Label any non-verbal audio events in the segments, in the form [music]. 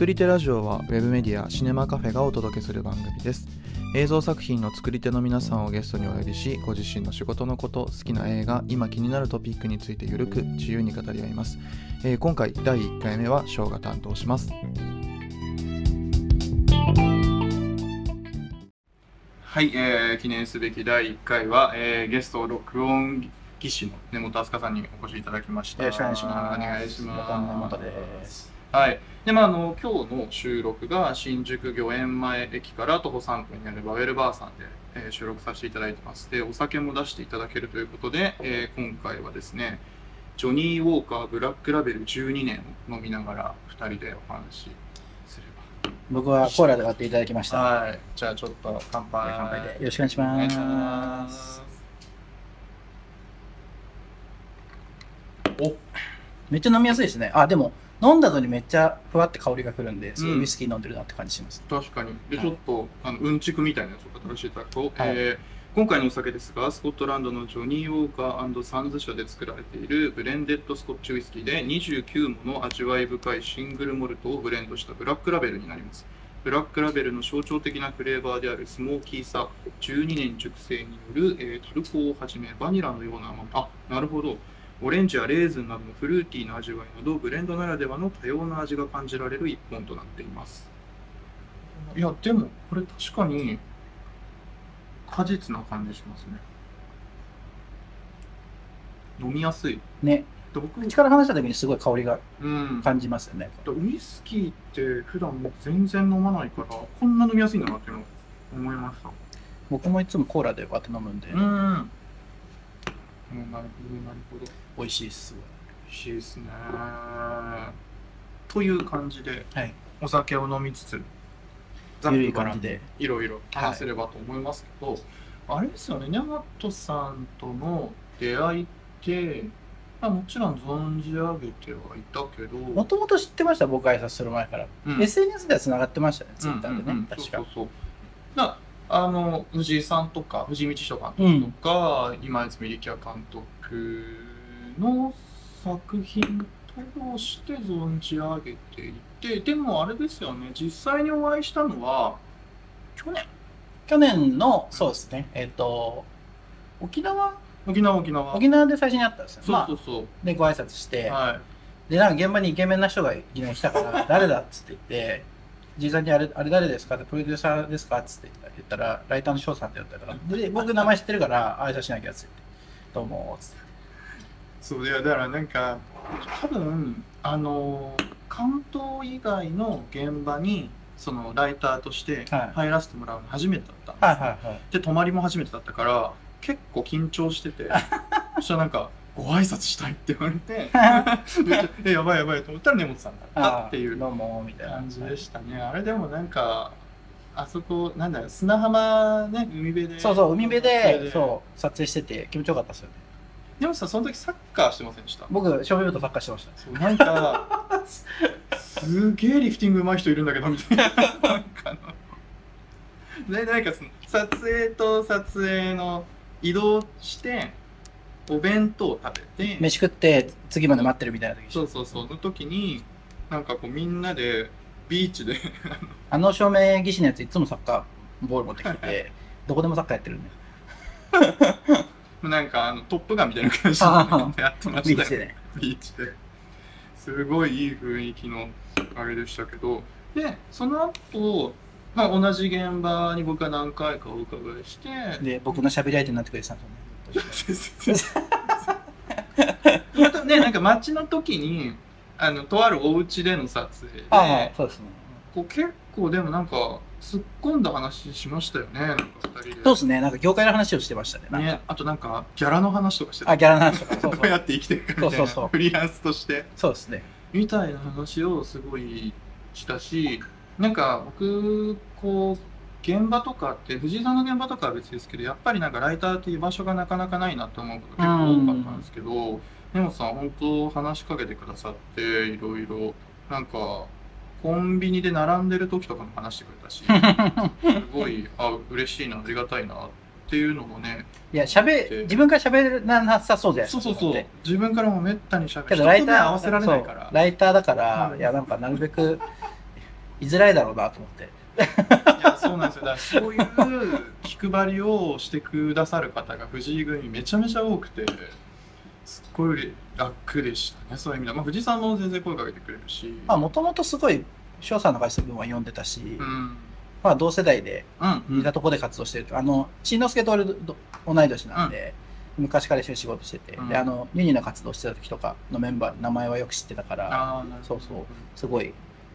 作り手ラジオはウェブメディアシネマカフェがお届けする番組です。映像作品の作り手の皆さんをゲストにお呼びしご自身の仕事のこと好きな映画今気になるトピックについてゆるく自由に語り合います、えー今回第1回目は翔が担当します。はい、えー記念すべき第1回は、えーゲスト録音技師の根本飛鳥さんにお越しいただきました。よろしくお願いします。す。はい。で、まあ、あの、今日の収録が新宿御苑前駅から徒歩3分にあるバウェルバーさんで、えー収録させていただいてます。で、お酒も出していただけるということで、えー今回はですね、ジョニー・ウォーカーブラックラベル12年を飲みながら2人でお話しすれ僕はコーラで割っていただきましば。た。はい。じゃあちょっと乾杯。乾杯でよろしくお願いしま。す。おめっちゃ飲みやすいですね。あ、でも飲んだ後にめっちゃふわって香りがくるんで、すごいウイスキー飲んでるなって感じします。確かに。で、はいちょっと、あの、うんちくみたいなやつを語らせていただくと、はいえー今回のお酒ですが、スコットランドのジョニー・ウォーカーサンズ社で作られているブレンデッドスコッチウイスキーで29もの味わい深いシングルモルトをブレンドしたブラックラベルになります。ブラックラベルの象徴的なフレーバーであるスモーキーさ、12年熟成による、えータルコをはじめバニラのような甘み、あ、なるほど。オレンジやレーズンなどのフルーティーな味わいなど、ブレンドならではの多様な味が感じられる一本となっています。いや、でも、これ確かに、果実な感じしますね。飲みやすい。ね、で僕、口から離した時にすごい香りがうん。感じますよね。ウイスキーって普段僕全然飲まないから、こんな飲みやすいんだなっていうのを思いました。僕もいつもコーラで割って飲むんで、うん。うん、なるほど、なるほど。美味しいです。美味しいですね。という感じで、はい。お酒を飲みつつ、ゆるい感じで。いろいろ話せればと思いますけど、あれですよね、ニャマトさんとの出会いって、まあ、もちろん存じ上げてはいたけど、もともと知ってました、僕挨拶する前から。うん SNS では繋がってましたね、ツイッターでねうんうんうん、確かそう。そうそうだあの藤井さんとか藤井道人監督とか、今泉力也監督の作品として存じ上げていてでもあれですよね実際にお会いしたのは去年？去年の、そうですね、えっと、沖縄？沖縄沖縄。沖縄で最初に会ったんですよ。そうまあ、そう。そう、で、ご挨拶して、はい。で、なんか現場にイケメンな人がいきなり来たから、誰だっつって言って、じいさんにあれ、あれ誰ですか？って、プロデューサーですか？っつって言ったら、ライターの翔さんって言ったから、で、僕名前知ってるから、挨拶しなきゃっつって、どうも、つって。そういやだからなんか多分あの関東以外の現場にそのライターとしてはい。入らせてもらうの初めてだったんですよ、はいはいはい。で泊まりも初めてだったから結構緊張してて。[laughs] そしたらなんか「ご挨拶したい」って言われて。[laughs] えやばいやばいと思ったら根本さんだったっていう。どうも、みたいな。感じでしたね。あれでもなんかあそこなんだろう砂浜ね海辺で。そうそう、海辺で、そう、撮影してて気持ちよかったですよね。でもさその時サッカーしてませんでした？僕、正面部とサッカーしてました。そうなんかすげえリフティング上手い人いるんだけどみたいな。なんかあの。でなんかその撮影と撮影の移動してお弁当を食べて飯食って、次まで待ってるみたいな時そうそうそうの時になんかこうみんなでビーチで [laughs] あの照明技師のやついつもサッカーボール持ってきてて、[laughs] どこでもサッカーやってるんで。[laughs] なんかあのトップガンみたいな感じであやってましたよビーチでね。ビーチですごいいい雰囲気のあれでしたけどでその後、まあ同じ現場に僕は何回かお伺いしてで、僕の喋り相手になってくれてたんですよね。ま [laughs] たねなんか街の時にあのとあるお家での撮影でああ、そうですね。こう結構でもなんか突っ込んだ話しましたよねなんか二人でそうですね。なんか業界の話をしてましたね。なんかね、あとなんかギャラの話とかしてたあ、ギャラの話とか。そうそう。どうやって生きていくかみたいなそうそうそうフリーランスとしてそうですね。みたいな話をすごいしたしなんか僕こう現場とかって藤井さんの現場とかは別ですけどやっぱりなんかライターっていう場所がなかなかないなと思うこと結構多かったんですけど根本さん本当話しかけてくださっていろいろなんかコンビニで並んでる時とかも話してくれたし [laughs] すごいあ嬉しいなありがたいなっていうのもね。いや、喋、自分から喋らなさそうじゃないですか。そうそうそう。自分からもめったにしゃべけるライター、ね合わせられないから。ライターだから、うん。いや、なんかなるべく居づらいだろうなと思って。いやそうなんですよ。だからそういう気配りをしてくださる方が藤井組めちゃめちゃ多くてすっごい楽でしたね。そういう意味では、まあ、藤井さんも全然声かけてくれるし。まあ、もともとすごい、翔さんの会社分は読んでたし、うん。まあ、同世代でうん似たとこで活動してると、あの、しんのすけと俺ど同い年なんで、昔から一緒に仕事してて、うん。で、あの、ユニの活動してた時とかのメンバー、名前はよく知ってたから、そうそう。すごい、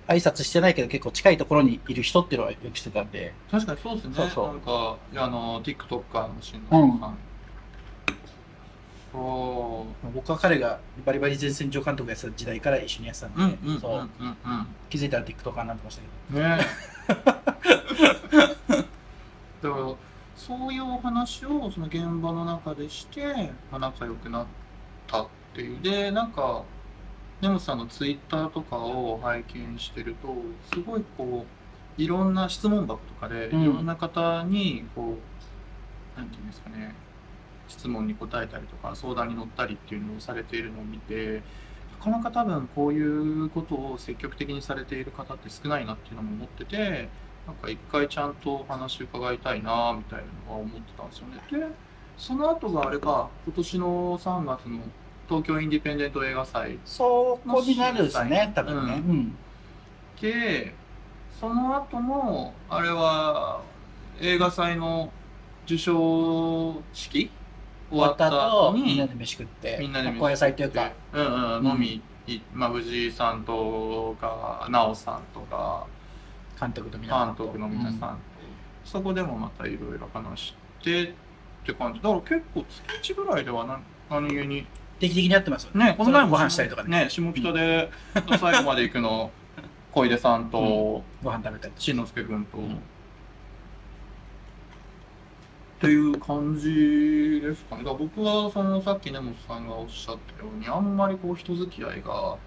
挨拶してないけど結構近いところにいる人っていうのはよく知ってたんで、確かにそうですね。そうそう。なんかいやあの TikToker の新野さん、うん。そう。僕は彼がバリバリ前線上監督やってた時代から一緒にやってたんで、気づいたら TikToker になってましたけど。ねだからそういうお話をその現場の中でしてまあ仲良くなったっていう。でなんか根本さんのツイッターとかを拝見してるとすごいこういろんな質問箱とかでいうんろんな方にこう、なんていうんですかね質問に答えたりとか相談に乗ったりっていうのをされているのを見てなかなか多分こういうことを積極的にされている方って少ないなっていうのも思っててなんか一回ちゃんとお話伺いたいなみたいなのは思ってたんですよね。でその後があれか今年の3月の東京インディペンデント映画祭そこになるですね、多分ね。ううん。でその後のあれは映画祭の受賞式？終わった後にみんなで飯食って、みんなでまあ高野菜というか、うんうん、うん。飲み、いまあ、藤井さんとか奈緒さんとか監督の皆さんと。監督の皆さんと、そこでもまたいろいろ話してって感じ。だから結構月1ぐらいではな何気に定期的にやってますよね。ねこの前もご飯したりとかね。ね下北で最後まで行くの [laughs] 小出さんとご飯食べたり。しんのすけ君と、んっていう感じですかね。だから僕はそのさっき根本さんがおっしゃったようにあんまりこう人付き合いが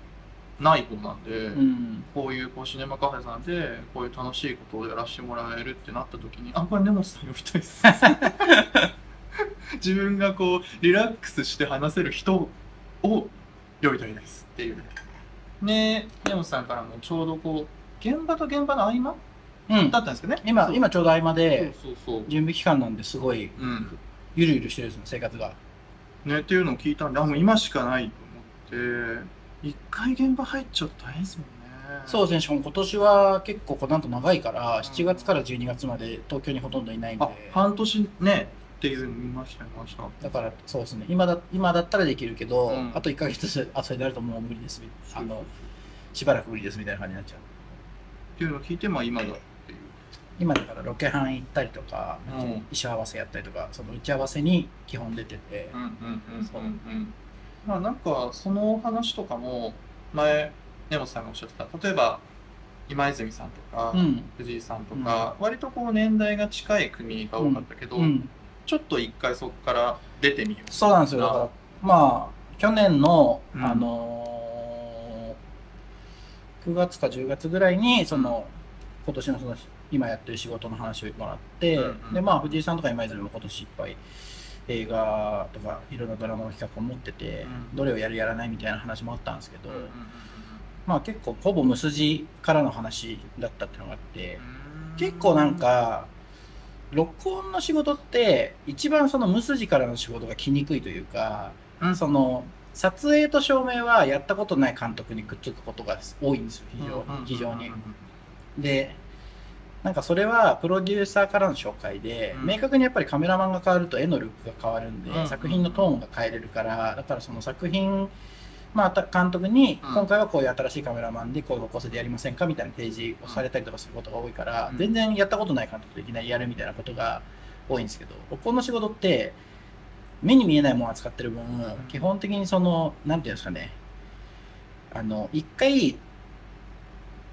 ない方なんで、うん。こういうこうシネマカフェさんでこういう楽しいことをやらせてもらえるってなった時にあんまり根本さん呼びたいです。[laughs] [laughs] 自分がこうリラックスして話せる人を呼びたいですっていう。ね根本さんからもちょうどこう現場と現場の合間？うんだ。ったんですけどね？今、今ちょうど合間で、そうそうそう。準備期間なんですごい、うん。ゆるゆるしてるんですよ、生活が。ね、っていうのを聞いたんで、あ、もう今しかないと思って、一回現場入っちゃうと大変ですもんね。そうですね、しかも今年は結構この後長いから、7月から12月まで東京にほとんどいないんであ、、半年ね、っていうの見ました、見ました。だからそうですね、今だ今だったらできるけど、うんあと1ヶ月後になるともう無理です、あのしばらく無理ですみたいな感じになっちゃう。っていうのを聞いて、まあ今だっていう。今だからロケハン行ったりとか、うん衣装合わせやったりとか、その打ち合わせに基本出てて。まあなんか、その話とかも、前、根本さんがおっしゃってた、例えば、今泉さんとか、うん。藤井さんとか、割とこう年代が近い組が多かったけど、うん、ちょっと一回そこから出てみよう。そうなんですよ。だから、まあ、去年の、うん。あのー9月か10月ぐらいに、その、今年のその、今やってる仕事の話をもらって、うんうん。で、まあ、藤井さんとか今泉も今年いっぱい映画とかいろんなドラマの企画を持ってて、うん。どれをやるやらないみたいな話もあったんですけど、うんうんうんまあ結構ほぼ無筋からの話だったっていうのがあって、うん。結構なんか、録音の仕事って一番その無筋からの仕事が来にくいというか、うん。その撮影と照明はやったことない監督にくっつくことが多いんですよ非常に非常に。でなんかそれはプロデューサーからの紹介で、うん。明確にやっぱりカメラマンが変わると絵のルックが変わるんで、うん。作品のトーンが変えれるからだからその作品まあた監督にうん。今回はこういう新しいカメラマンでこういう方向性でやりませんかみたいな提示をされたりとかすることが多いから、うん。全然やったことない監督といきなりやるみたいなことが多いんですけど録音の仕事って目に見えないものを扱ってる分、基本的にそのなんていうんですかねあの一回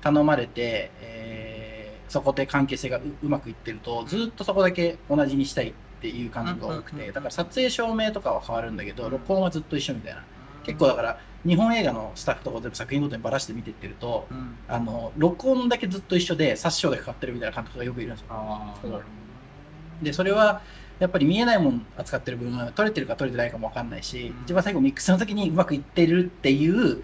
頼まれて、えーそこで関係性がううまくいってるとずっとそこだけ同じにしたいっていう監督が多くてだから撮影照明とかは変わるんだけどうん録音はずっと一緒みたいな結構だから日本映画のスタッフとか全部作品ごとにばらして見てってるとうん。あの録音だけずっと一緒で殺傷がかかってるみたいな監督がよくいるんですよ。でそれはやっぱり見えないもの扱ってる分撮れてるか撮れてないかも分かんないし、うん。一番最後ミックスの時にうまくいってるっていう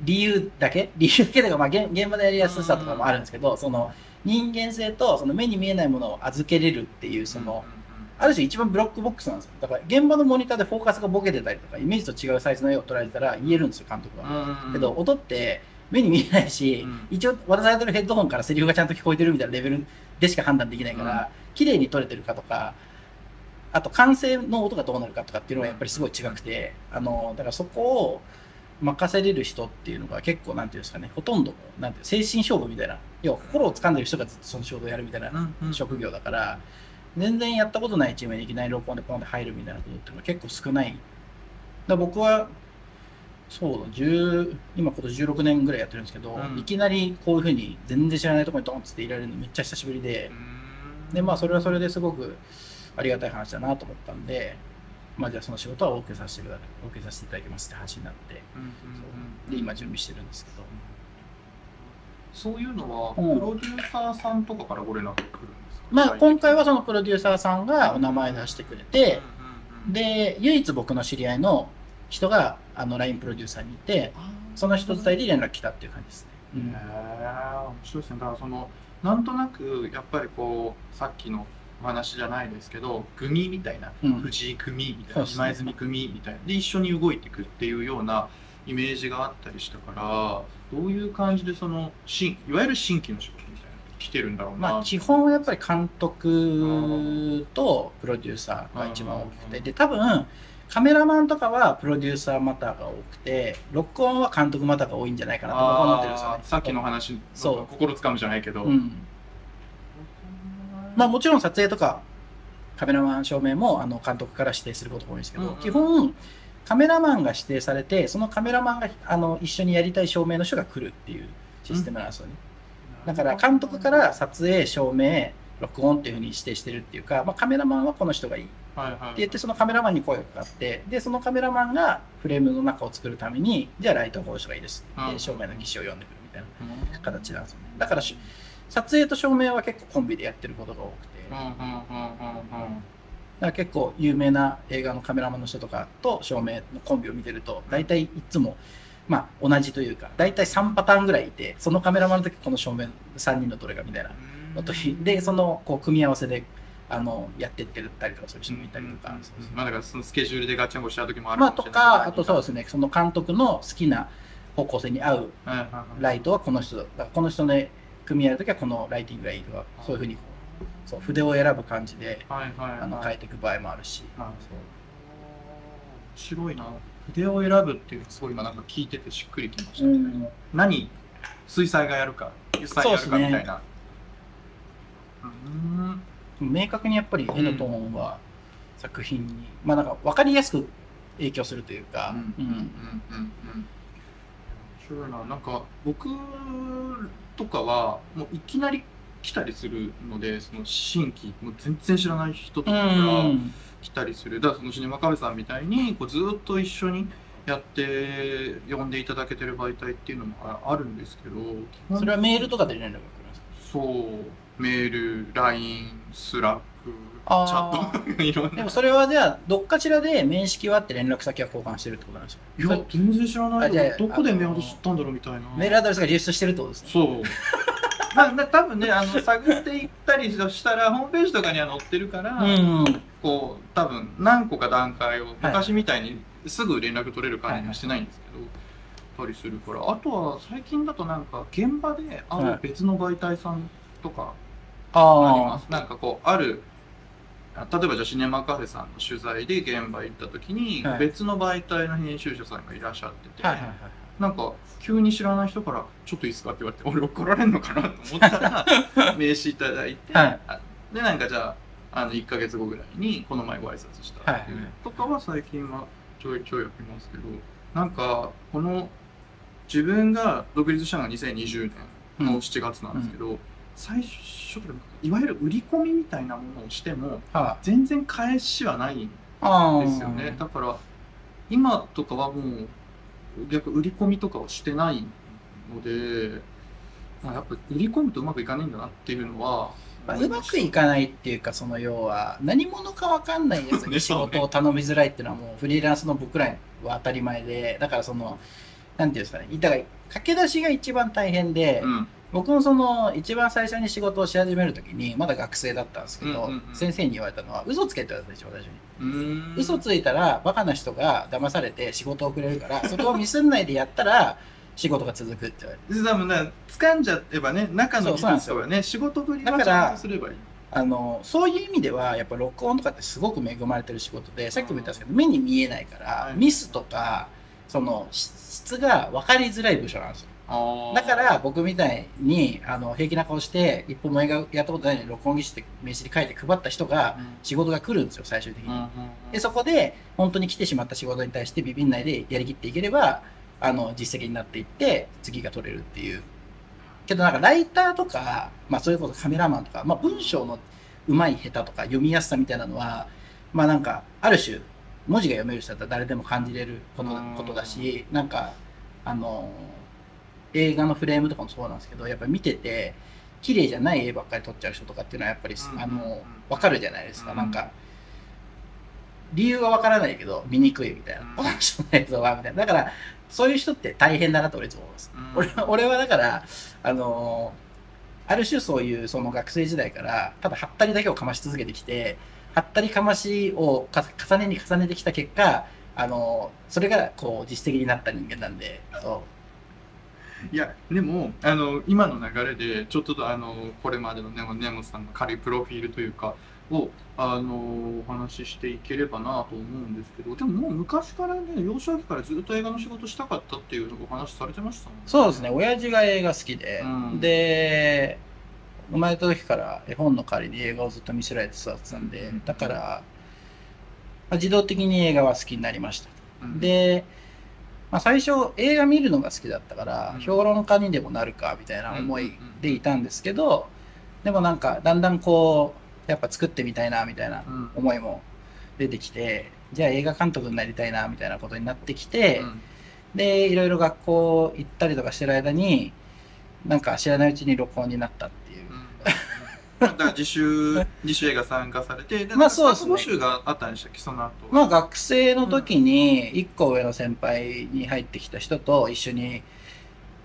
理由だけ理由だけとか、まあ、現現場でやりやすさとかもあるんですけど、その人間性とその目に見えないものを預けれるっていうその、ある種一番ブロックボックスなんですよ。だから現場のモニターでフォーカスがボケてたりとかイメージと違うサイズの絵を捉えてたら言えるんですよ監督は、けど音って目に見えないし、うん。一応渡されてるヘッドホンからセリフがちゃんと聞こえてるみたいなレベルでしか判断できないから、綺麗に撮れてるかとかあと完成の音がどうなるかとかっていうのはやっぱりすごい違くてあのだからそこを任せれる人っていうのが結構なんていうんですかねほとんどなんていう精神勝負みたいな。要は心を掴んでる人がずっとその仕事をやるみたいな職業だから、全然やったことないチームにいきなり録音でポンで入るみたいなことっていうのは結構少ない。だ僕は、そうだ、10今今年16年ぐらいやってるんですけど、うん。いきなりこういうふうに全然知らないところにドンっつっていられるのめっちゃ久しぶりで、で、まあそれはそれですごくありがたい話だなと思ったんで、まあじゃあその仕事はお受けさせてくだお受けさせていただきますって話になって、そう。で、今準備してるんですけど。そういうのは、プうん。ロデューサーさんとかからご連絡来るんですか？まあ今回はそのプロデューサーさんがお名前出してくれて、で、で、唯一僕の知り合いの人があの LINE プロデューサーにいて、その人伝いで連絡来たっていう感じですね。へえ面白いですね。だからそのなんとなくやっぱりこうさっきのお話じゃないですけど組みたいな、うん。藤井組みたいな今泉組みたいなで一緒に動いていくっていうようなイメージがあったりしたからどういう感じでその新いわゆる新規の仕事みたいなの来てるんだろうな、まあ基本はやっぱり監督とプロデューサーが一番大きくて、で、多分カメラマンとかはプロデューサーまたが多くて、録音は監督またが多いんじゃないかなと僕は思ってるんですよね。あーさっきの話そう。心つかむじゃないけど、うん。まあもちろん撮影とかカメラマン照明もあの監督から指定することが多いんですけど、うんうん。基本カメラマンが指定されてそのカメラマンがあの一緒にやりたい照明の人が来るっていうシステムなんですよね、だから監督から撮影照明録音っていうふうに指定してるっていうか、まあ、カメラマンはこの人がいい。ってはい。はい言ってそのカメラマンに声がかかってでそのカメラマンがフレームの中を作るためにじゃあライトはこの人がいいですって言っうん。て照明の技師を呼んでくるみたいなうん。形なんですよね。だからし撮影と照明は結構コンビでやってることが多くて、うんうんうんうんうん。だから結構有名な映画のカメラマンの人とかと照明のコンビを見てると大体いつもまあ同じというか大体3パターンぐらいいてそのカメラマンの時この照明3人のどれかみたいな。のとでそのこう組み合わせであのやってってたりとかする人もいたりとか、まあだからそのスケジュールでガチャンコしちゃう時もあるまあともしれない。かあとそうですねその監督の好きな方向性に合うライトはこの人この人で組み合う時はこのライティングがいいとかそういうふうにこうそう筆を選ぶ感じではいはいはい。あの変えていく場合もあるし、はい面白いな筆を選ぶっていうのすごい今なんか聞いててしっくりきましたね、うん。何水彩がやるか油彩やるかみたいな。う,、ん。明確にやっぱり絵のトーンは作品に、まあなんか分かりやすく影響するというか、うん。うん。うん。うん。うん。面白いななん。か僕とかはもういきなり来たりするのでその新規もう全然知らない人とかが来たりする。だからそのシネマカフェさんみたいにこうずっと一緒にやって呼んでいただけてる媒体っていうのもああるんですけどそれはメールとかで連絡が来るんですか？そう。メール LINE Slackチャット [laughs] いろんな。でもそれはじゃあどっかしらで面識はあって連絡先は交換してるってことなんですか？いや全然知らない。どこでメアド知ったんだろうみたいな。メールアドレスが流出してるってことですね。そうまあな多分ねあの探っていったりしたらホームページとかには載ってるから、うんこう多分何個か段階を昔みたいにすぐ連絡取れる感じにはしてないんですけど、たりするからあとは最近だとなんか現場である別の媒体さんとかありまあす、なんかこうあるあ例えばじゃあシネマカフェさんの取材で現場行った時に、はい。別の媒体の編集者さんがいらっしゃってて、あはいはいはいなんか急に知らない人から「ちょっといいですか?」って言われて俺怒られるのかなと思ったら [laughs] 名刺いただいて、はい。あでなんかじゃああの1か月後ぐらいにこの前ご挨拶したっていうとかは最近はちょいちょいやってますけどなんかこの自分が独立したのが2020年の7月なんですけど、最初からいわゆる売り込みみたいなものをしてもは全然返しはないんあですよね。だから今とかはもう逆売り込みとかをしてないので、まあ、やっぱ売り込むとうまくいかないんだなっていうのはまあ、うまくいかないっていうかその要は何者か分かんないやつに仕事を頼みづらいっていうのはもうフリーランスの僕らは当たり前で。だからそのなんていうんですかね、だから駆け出しが一番大変で、うん僕もその一番最初に仕事をし始めるときにまだ学生だったんですけど、うんうんうん。先生に言われたのは嘘つけって言われたんですよ私に、嘘ついたらバカな人が騙されて仕事をくれるから [laughs] そこをミスんないでやったら仕事が続くって言われて多分ね掴んじゃえばね中の技術とかね仕事ぶりはちゃんとすればいい。あのそういう意味ではやっぱ録音とかってすごく恵まれてる仕事でさっきも言ったんですけど目に見えないから、はい。ミスとかその質が分かりづらい部署なんですよだから僕みたいにあの平気な顔して一本も映画やったことないのに録音技師って名刺に書いて配った人がうん。仕事が来るんですよ最終的に、でそこで本当に来てしまった仕事に対してビビんないでやりきっていければあの実績になっていって次が取れるっていう。けどなんかライターとか、まあ、そういうことカメラマンとか、まあ、文章の上手い下手とか読みやすさみたいなのはまあなんかある種文字が読める人だったら誰でも感じれることだしなんかあの映画のフレームとかもそうなんですけどやっぱ見てて綺麗じゃない絵ばっかり撮っちゃう人とかっていうのはやっぱり、うん。あの分かるじゃないですか、うん。なんか理由は分からないけど見にくいみたいな、うん。この人の映像はみたいな。だからそういう人って大変だなと俺いつも思います、うん。俺は俺はだからあのある種そういうその学生時代からただはったりだけをかまし続けてきてはったりかましをか重ねに重ねてきた結果あのそれがこう実績になった人間なんでそういやでもあの今の流れでちょっとあのこれまでのネモネモさんの軽いプロフィールというかをあのお話ししていければなと思うんですけどでももう昔からね幼少期からずっと映画の仕事したかったっていうお話されてましたもんそうですね、親父が映画好きで、うん。で、生まれた時から絵本の代わりに映画をずっと見せられて育ってたんで、うん。だから、まあ自動的に映画は好きになりました。うん。で、まあ、最初映画見るのが好きだったから、うん。評論家にでもなるかみたいな思いでいたんですけど、でもなんかだんだんこう、やっぱ作ってみたいなみたいなうん。思いも出てきて、じゃあ映画監督になりたいなみたいなことになってきて、うん。で、いろいろ学校行ったりとかしてる間に、なんか知らないうちに録音になったっていう。[laughs] だから自主自主映画参加されてでまあそうですね。募集があったんでしたっけ？その後まあ学生の時に、一個上の先輩に入ってきた人と一緒に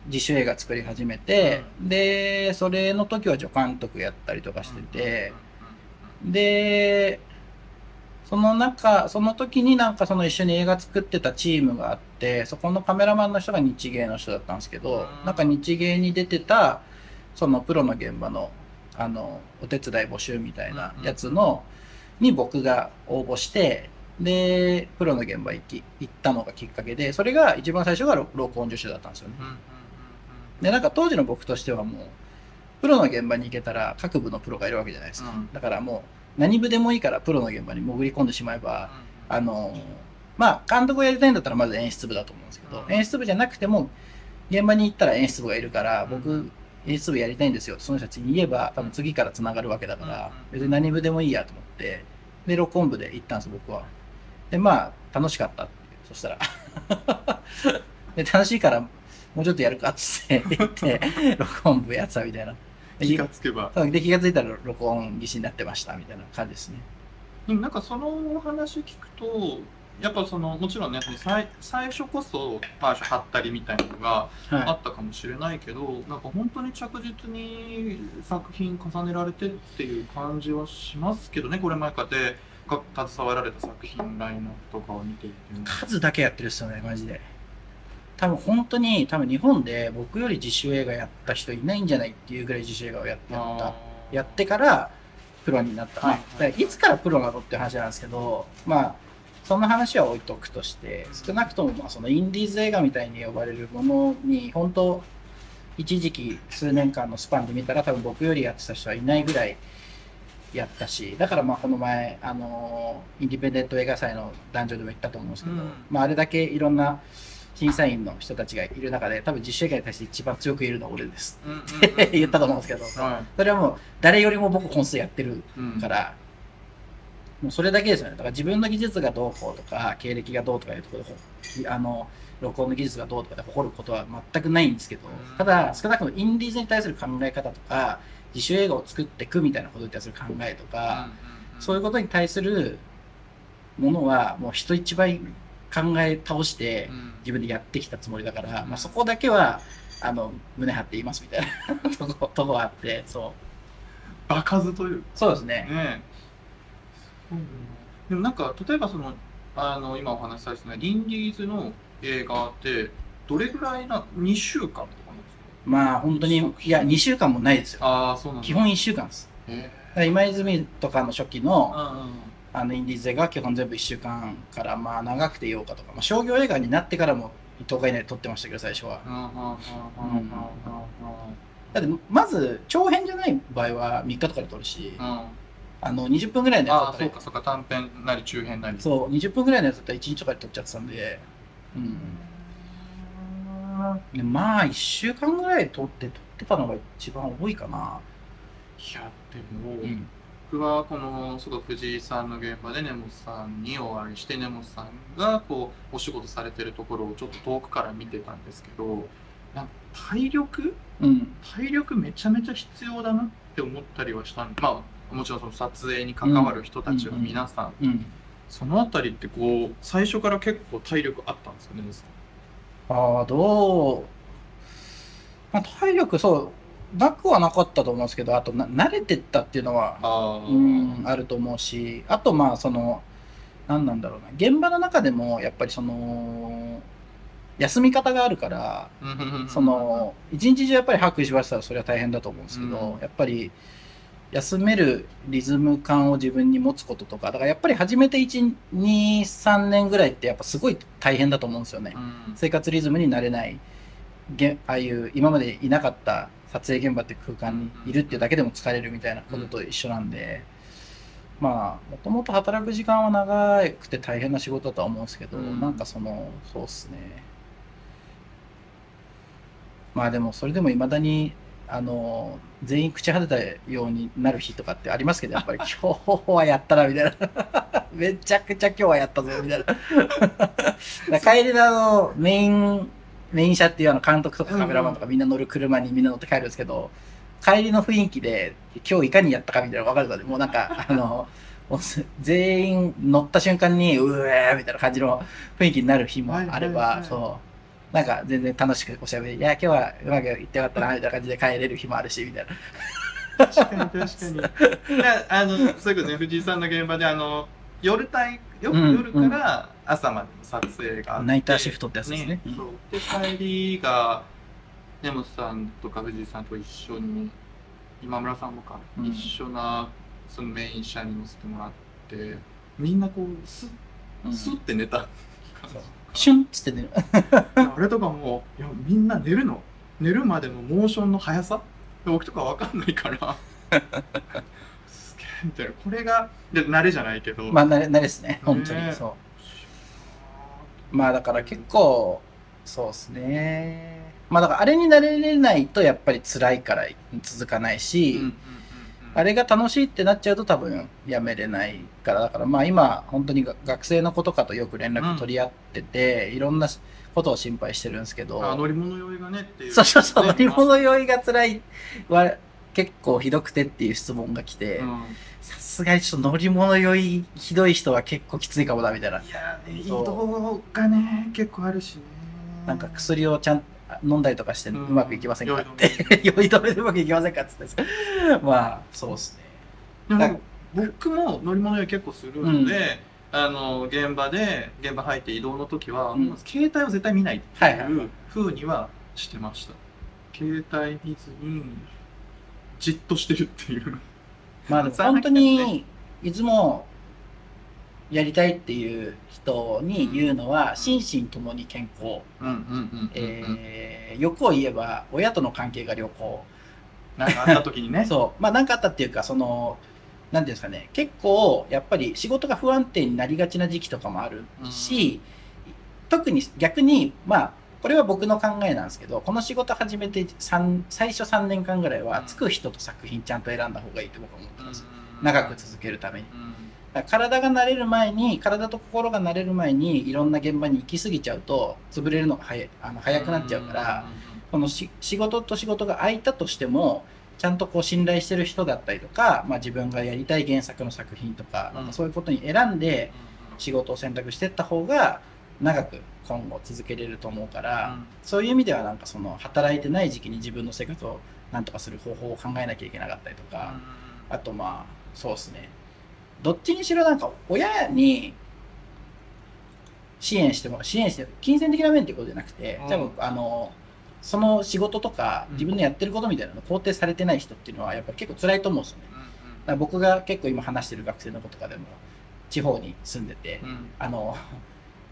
自主映画作り始めて、で、それの時は助監督やったりとかしてて、で、その中、その時になんかその一緒に映画作ってたチームがあって、そこのカメラマンの人が日芸の人だったんですけど、うん。なんか日芸に出てた、そのプロの現場の、あの、お手伝い募集みたいなやつの、に僕が応募して、で、プロの現場行き、行ったのがきっかけで、それが一番最初が録録音助手だったんですよね。で、なんか当時の僕としてはもう、プロの現場に行けたら各部のプロがいるわけじゃないですか。うん。だからもう、何部でもいいからプロの現場に潜り込んでしまえば、あの、まあ、監督をやりたいんだったらまず演出部だと思うんですけど、うん。演出部じゃなくても、現場に行ったら演出部がいるから、うん。僕、演出部やりたいんですよってその人たちに言えば、多分次から繋がるわけだからうん、別に何部でもいいやと思って、で、録音部で行ったんです、僕は。で、まあ、楽しかったって。そしたら。[laughs] で、楽しいから、もうちょっとやるかっつって言って、[laughs] 録音部やってたみたいな。で気がつけばで気がついたら録音技師になってましたみたいな感じですね。なんかそのお話聞くとやっぱそのもちろんねその最最初こそまあはったりみたいなのがあはったかもしれないけど、なんか本当に着実に作品重ねられてっていう感じはしますけどねこれ前かでが携わられた作品ラインナップとかを見ていて。数だけやってるっすよね、マジで。多分本当に、多分日本で僕より自主映画やった人いないんじゃないっていうぐらい自主映画をやってやった。やってからプロになった。はいまあだからいつからプロなのって話なんですけど、まあ、そんな話は置いとくとして、少なくともまあそのインディーズ映画みたいに呼ばれるものに、本当、一時期数年間のスパンで見たら多分僕よりやってた人はいないぐらいやったし、だからまあこの前、あのインディペンデント映画祭の男女でも言ったと思うんですけど、うんまああれだけいろんな審査員の人たちがいる中で、多分実写映画に対して一番強く言えるのは俺です。うんうんうんって [laughs] 言ったと思うんですけど、はそれはもう誰よりも僕本数やってるいうん。から、もうそれだけですよね。だから自分の技術がどうこうとか、経歴がどうとかいうところで、あの、録音の技術がどうとかで誇ることは全くないんですけどうん、ただ少なくともインディーズに対する考え方とか、自主映画を作っていくみたいなことに対する考えとか、そういうことに対するものはもう人一倍考え倒してうん。自分でやってきたつもりだから、うん。まあ、そこだけはあの胸張って言いますみたいなとことこあってそう。場数というそうですね。ねでもなんか例えばそのあの今お話しされてたリンディーズの映画ってどれぐらいな2週間とかなんですかまあ本当にいや2週間もないですよ。ああそうなんだ。基本1週間です。今泉とかの初期えのうんうん。あのインディーズ映画は基本全部1週間からまあ長くて8日とか、まあ、商業映画になってからも10日以内で撮ってましたけど最初はうんうんうんうんうん。うん。だってまず長編じゃない場合は3日とかで撮るし。うんあの20分ぐらいのやつだああったらそうかそうか。短編なり中編なり。そう20分ぐらいのやつだった。ら1日とかで撮っちゃってたんで。うん。でまあ1週間ぐらい撮って撮ってたのが一番多いかな、いやでも、うん。僕はこのすごい藤井さんの現場で根本さんにお会いして根本さんがこうお仕事されてるところをちょっと遠くから見てたんですけどなんか体力？うん。体力めちゃめちゃ必要だなって思ったりはしたんでまあもちろんその撮影に関わる人たちは皆さん、うん。そのあたりってこう最初から結構体力あったんですよねああどう、まあ、体力そうなくはなかったと思うんですけどあとな慣れてったっていうのはああうんあると思うしあとまあその何なんだろうな。現場の中でもやっぱりその休み方があるからその一日中やっぱり把握しましたらそれは大変だと思うんですけど、うん。やっぱり休めるリズム感を自分に持つこととかだからやっぱり始めて123年ぐらいってやっぱすごい大変だと思うんですよね、うん。生活リズムになれないげああいう今までいなかった撮影現場って空間にいるっていうだけでも疲れるみたいなことと一緒なんで、まあもともと働く時間は長くて大変な仕事だとは思うんですけど、うん。なんかそのそうっすね。まあでもそれでもいまだにあの全員口果てたようになる日とかってありますけどやっぱり [laughs] 今日はやったなみたいな。[laughs] めちゃくちゃ今日はやったぞみたいな。[laughs] 帰りのあのメインメイン車っていうあの監督とかカメラマンとかみんな乗る車にみんな乗って帰るんですけど帰りの雰囲気で今日いかにやったかみたいなの分かるのでもうなんかあの全員乗った瞬間にうえーみたいな感じの雰囲気になる日もあればはい。そうなんか全然楽しくおしゃべり。いや今日はうまくいってよかったなみたいな感じで帰れる日もあるしみたいな。確かに確かに。だあのそういうことね。藤井さんの現場であの夜帯ようん夜から朝までの撮影があって、ナイターシフトってやつですね。うんそう。で帰りが根本さんとか藤井さんと一緒に今村さんもか、うん。一緒なそのメイン車に乗せてもらってみんなこうスッうん。スッって寝た。シュンっつってね。[laughs] あれとかもいやみんな寝るの。寝るまでのモーションの速さ？僕とかわかんないから。すげえみたいな。これがで慣れじゃないけど、まあ慣れ慣れですね。本当に。ねそう。まあだから結構そうですね。まあだからあれに慣れれないとやっぱり辛いから続かないし、うんうんあれが楽しいってなっちゃうと多分やめれないからだからまあ今本当にが学生の子とかとよく連絡取り合ってて、いろんなことを心配してるんですけどあ乗り物酔いがねっていう。そうそうそう、ね乗り物酔いが辛いは結構ひどくてっていう質問が来てうん。さすがにちょっと乗り物酔いひどい人は結構きついかもだみたいな。いやね移動がね結構あるしね。なんか薬をちゃん飲んだりとかしてううんまくいきませんか？って、[laughs] 酔い止めでうまくいきませんか？っつって。[laughs] まあそうですね。でも僕も乗り物酔い結構するので、あの現場で現場入って移動の時は、うん。携帯を絶対見ないってはいはいい。う風にはしてました、携帯見ずにじっとしてるっていうまあでも [laughs] 本当にいつもやりたいっていう人に言うのは心身ともに健康、欲を言えば親との関係が良好。なんかあった時にね。[laughs] そう。まあ何かあったっていうかその何ていうんですかね。結構やっぱり仕事が不安定になりがちな時期とかもあるし、特に逆にまあこれは僕の考えなんですけどこの仕事始めて三最初3年間ぐらいはうん。つく人と作品ちゃんと選んだ方がいいと僕は思ってます、うん。長く続けるために。う体が慣れる前に体と心が慣れる前にいろんな現場に行き過ぎちゃうと潰れるのが早いあの早くなっちゃうから、このし仕事と仕事が空いたとしてもちゃんとこう信頼してる人だったりとか、まあ、自分がやりたい原作の作品とか,、うん。そういうことに選んで仕事を選択していった方が長く今後続けれると思うから、うん。そういう意味ではなんかその働いてない時期に自分の生活をなんとかする方法を考えなきゃいけなかったりとか、あとまあそうですねどっちにしろなんか親に支援しても支援して金銭的な面っていうことじゃなくてうん。多分あのその仕事とかうん。自分のやってることみたいなの肯定されてない人っていうのはやっぱり結構辛いと思うんですよね。うんだから僕が結構今話してる学生の子とかでも地方に住んでて、うん。うんあの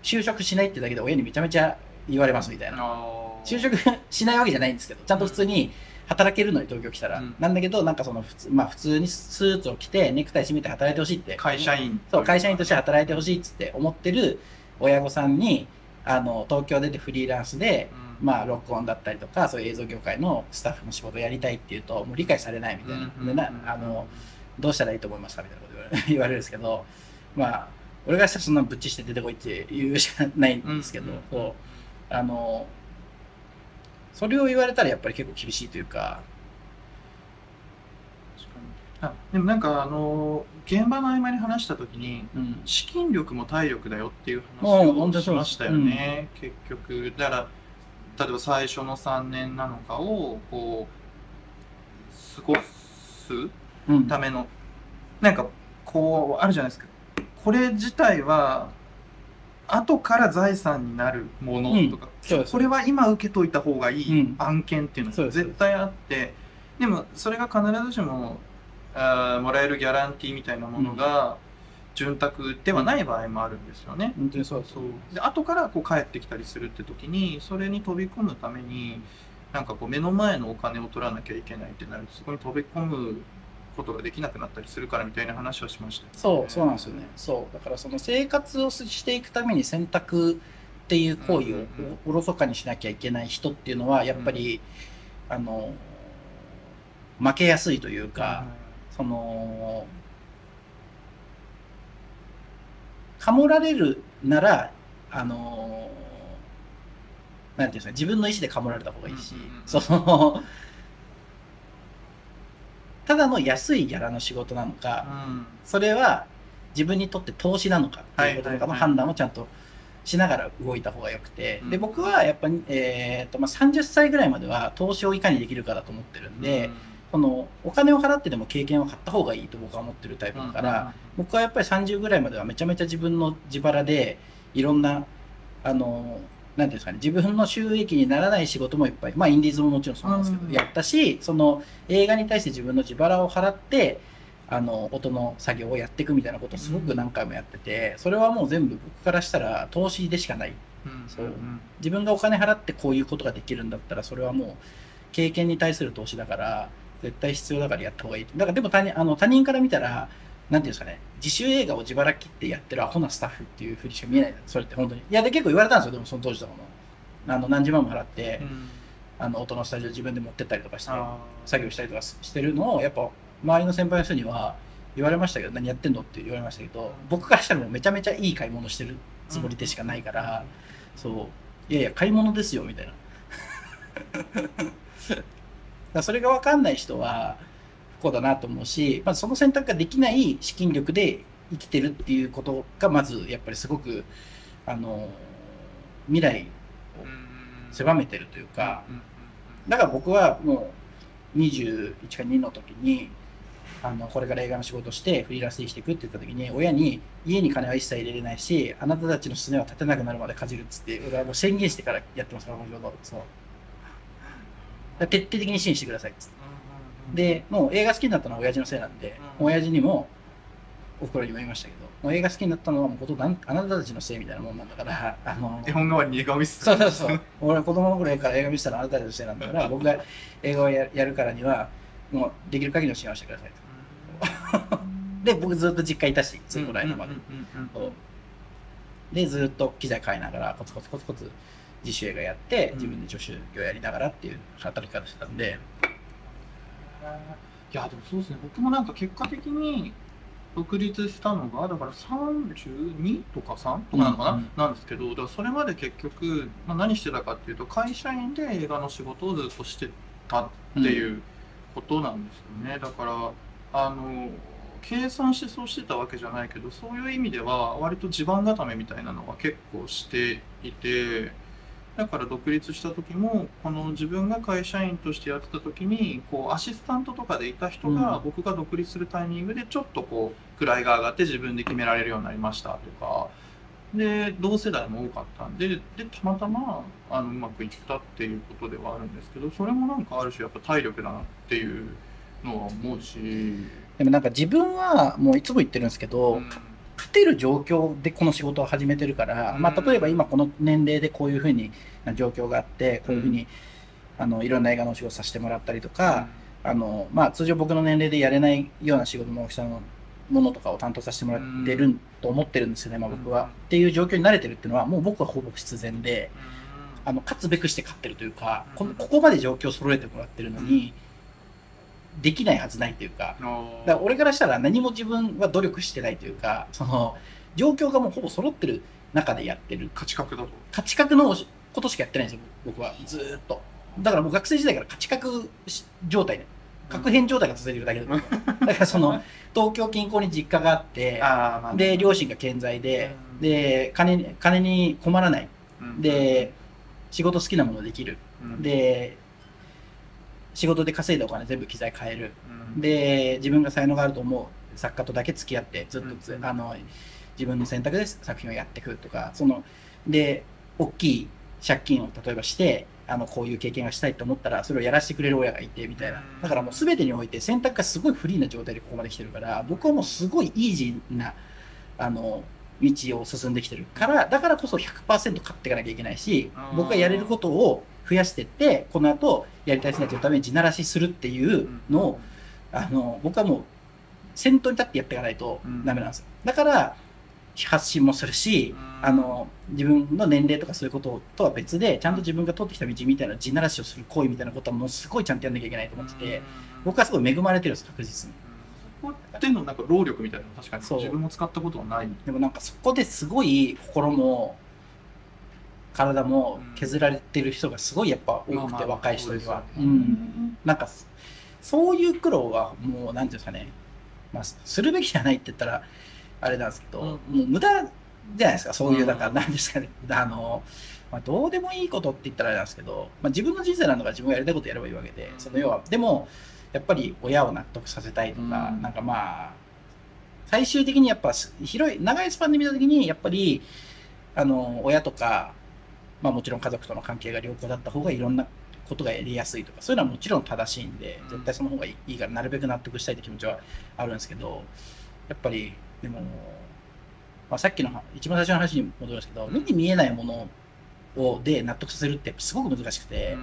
就職しないってだけで親にめちゃめちゃ言われますみたいな。就職しないわけじゃないんですけどちゃんと普通に働けるのに東京来たら、うん。なんだけどなんかその普通,、まあ、普通にスーツを着てネクタイ締めて働いてほしいって。会社員そう会社員として働いてほしいっつって思ってる親御さんにあの東京出てフリーランスで、うん。まあ、録音だったりとかそういう映像業界のスタッフの仕事をやりたいっていうともう理解されないみたいな,、うんでなあのどうしたらいいと思いますかみたいなこと言われ言われるんですけどまあ俺がしたらそんなぶっちして出てこいって言うしかないんですけど、うん。そう。あのそれを言われたらやっぱり結構厳しいというか。あでもなんかあの現場の合間に話した時にうん。資金力も体力だよっていううん話をしましたよね、結局。だから例えば最初の3年なのかをこう過ごすうん。ためのなんかこうあるじゃないですか。これ自体は後から財産になるものとか、そうです。これは今受けといた方がいいうん。案件っていうのそうです。が絶対あって、でもそれが必ずしもあーもらえるギャランティーみたいなものが潤沢ではない場合もあるんですよね。本当にそうそう。で後からこう帰ってきたりするって時にそれに飛び込むためになんかこう目の前のお金を取らなきゃいけないってなるとそこに飛び込むことができなくなったりするからみたいな話はしましたそう、そうなんですよね。そう。だからその生活をしていくために選択っていう行為をうんうんうん。おおろそかにしなきゃいけない人っていうのは、やっぱり、あの、負けやすいというか、その、かもられるなら、あの、なんていうんですか、自分の意思でかもられた方がいいしうんうんうん、その、ただの安いギャラの仕事なのか、うん。それは自分にとって投資なのかっていうこととかの判断をちゃんとしながら動いた方がよくて、うん。で僕はやっぱり、えーとまあ、30歳ぐらいまでは投資をいかにできるかだと思ってるんで、そのお金を払ってでも経験を買った方がいいと僕は思ってるタイプだから、僕はやっぱり30ぐらいまではめちゃめちゃ自分の自腹でいろんなあのなんていうんですかね自分の収益にならない仕事もいっぱいまあインディーズももちろんそうなんですけど、うんやったしその映画に対して自分の自腹を払ってあの音の作業をやっていくみたいなことをすごく何回もやってて、それはもう全部僕からしたら投資でしかない。うんそう。自分がお金払ってこういうことができるんだったらそれはもう経験に対する投資だから絶対必要だからやった方がいい。だからでも他人あの他人から見たらなんていうんですかね自主映画を自腹切ってやってるアホなスタッフっていうふうにしか見えない。それって本当に。いやで結構言われたんですよ。でもその当時とかも。あの何十万も払って、うん。あの音のスタジオ自分で持ってったりとかしてあ作業したりとかしてるのをやっぱ周りの先輩の人には言われましたけど何やってんのって言われましたけど僕からしたらもうめちゃめちゃいい買い物してるつもりでしかないから、そう。いやいや買い物ですよみたいな。[laughs] それが分かんない人は不幸だなと思うし、まずその選択ができない資金力で生きてるっていうことがまずやっぱりすごくあの未来を狭めてるというか、だから僕はもう21か2の時にあのこれから映画の仕事してフリーランスで生きていくって言った時に親に家に金は一切入れれないしあなたたちのすねは立てなくなるまでかじるっつって俺はもう宣言してからやってますからこの。仕事そう徹底的に支援してくださいっつってでもう映画好きになったのは親父のせいなんで、うん親父にもおふくろにも言いましたけどもう映画好きになったのはもうほとんどあんあなたたちのせいみたいなもんなんだからあの絵本代わりに映画を見せてそうそうそう。俺子供の頃から映画見せたらあなたのせいなんだから、[laughs] 僕が映画をややるからには、もうできる限りの支援をしてくださいと。で、僕ずっと実家いたし、ついこの間まで。で、ずっと機材買いながら、コツコツコツコツ自主映画やって、うん自分で助手業やりながらっていう働き方してたんで、いやでもそうですね。僕もなんか結果的に独立したのがだから32とか3とかなのかな、うんうん。なんですけどだからそれまで結局、まあ、何してたかっていうと会社員で映画の仕事をずっとしてたっていうことなんですよね、だからあの計算してそうしてたわけじゃないけどそういう意味では割と地盤固めみたいなのは結構していてだから独立した時もこの自分が会社員としてやってた時にこうアシスタントとかでいた人がうん。僕が独立するタイミングでちょっとこう位が上がって自分で決められるようになりましたとか。で同世代も多かったんででたまたまあのうまくいったっていうことではあるんですけどそれもなんかある種やっぱ体力だなっていうのは思うし。でもなんか自分はもういつも言ってるんですけど、うん勝てる状況でこの仕事を始めてるから、うん。まあ、例えば今この年齢でこういうふうにな状況があってこういうふうに、あのいろんな映画のお仕事させてもらったりとか、あのまあ、通常僕の年齢でやれないような仕事の大きさのものとかを担当させてもらってると思ってるんですよね、まあ、僕は。うん。っていう状況に慣れてるっていうのはもう僕はほぼ必然でうん。あの勝つべくして勝ってるというかこうん。ここまで状況を揃えてもらってるのに、できないはずないというか。だから俺からしたら何も自分は努力してないというかその状況がもうほぼ揃ってる中でやってる。価値格だと。価値格のことしかやってないんですよ僕は。ずーっと。だからもう学生時代から価値格状態で。確変状態が続いてるだけだ [laughs] だからその東京近郊に実家があってまあで両親が健在でうん。で金金に困らない。うん。で仕事好きなものできる。うん。で仕事で稼いだお金全部機材買える。うん。で自分が才能があると思う。作家とだけ付き合ってずっとつ、うん。あの自分の選択で作品をやっていくとか。そので大きい借金を例えばしてあのこういう経験がしたいと思ったらそれをやらせてくれる親がいてみたいな。うん。だからもう全てにおいて選択がすごいフリーな状態でここまで来てるから僕はもうすごいイージーなあの道を進んできてるからだからこそ100%勝っていかなきゃいけないし僕がやれることを増やしていってこの後やりたい人たちのために地ならしするっていうのをあの僕はもう先頭に立ってやっていかないとダメなんですよ。だから発信もするし、うん。あの自分の年齢とかそういうこととは別でちゃんと自分が通ってきた道みたいな地ならしをする行為みたいなことはもうすごいちゃんとやんなきゃいけないと思ってて、僕はすごい恵まれてるんです確実に。そこってのなんか労力みたいなの確かに。自分も使ったことはない。でもなんかそこですごい心も体も削られてる人がすごいやっぱ多くて、若い人には。そうん。なんかそういう苦労はもうなんていうんですかね、まあ、するべきじゃないって言ったらあれなんですけど、うん。もう無駄じゃないですか。そういううん。だからうんなんですかね。[laughs] あの、まあ、どうでもいいことって言ったらあれなんですけど、まあ、自分の人生なんだから自分がやりたいことやればいいわけでその要はでもやっぱり親を納得させたいとか、うん。なんかまあ最終的にやっぱ広い長いスパンで見た時にやっぱりあの親とか、まあ、もちろん家族との関係が良好だった方がいろんなことがやりやすいとかそういうのはもちろん正しいんでうん絶対その方がいいからなるべく納得したいって気持ちはあるんですけどやっぱりでも、まあ、さっきのは一番最初の話に戻るんですけど目に見えないものをで納得させるってすごく難しくて。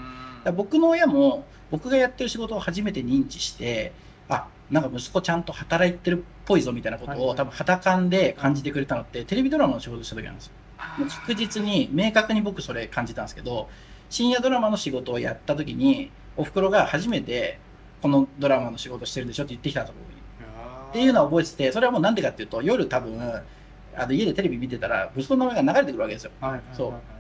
僕の親も僕がやってる仕事を初めて認知してあなんか息子ちゃんと働いてるっぽいぞみたいなことを多分肌感で感じてくれたのってテレビドラマの仕事した時なんですよ。もう確実に明確に僕それ感じたんですけど深夜ドラマの仕事をやった時におふくろが初めてこのドラマの仕事してるんでしょって言ってきたんですよ僕に。っていうのは覚えててそれはもうなんでかっていうと夜多分あの家でテレビ見てたら息子の名前が流れてくるわけですよ。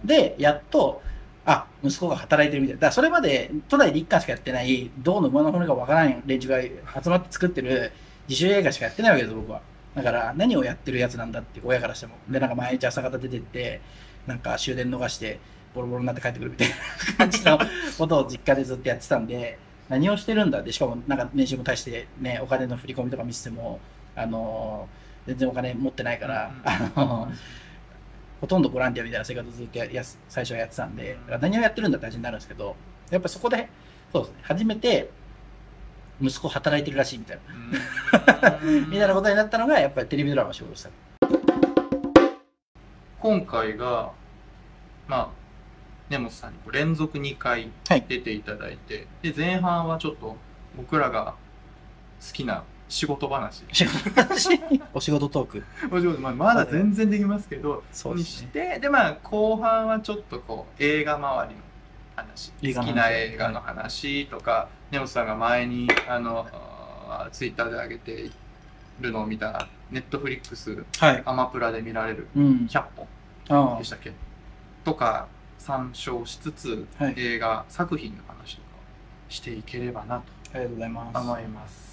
で、やっと、あ、息子が働いてるみたいな。だからそれまで都内で一巻しかやってない、どうの馬の骨がわからない連中が集まって作ってる自主映画しかやってないわけです、僕は。だから何をやってるやつなんだって親からしても。で、なんか毎日朝方出てって、なんか終電逃してボロボロになって帰ってくるみたいな感じのことを実家でずっとやってたんで、[laughs] 何をしてるんだで、しかもなんか年収も大してね、お金の振り込みとか見せても、あの全然お金持ってないから、あのほとんどボランティアみたいな生活をずっとや最初はやってたんで、何をやってるんだって話になるんですけど、やっぱそこで、そうですね、初めて、息子働いてるらしいみたいな、うん [laughs] みたいなことになったのが、やっぱりテレビドラマを仕事した。今回が、まあ、根本さんに連続2回はい出ていただいて、で前半はちょっと僕らが好きな仕事話 [laughs] お仕事トーク。お仕事まあまだ全然できますけどにそうですね。してでまあ後半はちょっとこう映画周りの話好きな映画の話とか根本さんが前にあのツイッターで上げてるのを見たネットフリックスはい。アマプラで見られるうん。100本でしたっけ？とか参照しつつ、はい映画作品の話とかをしていければな。と思います。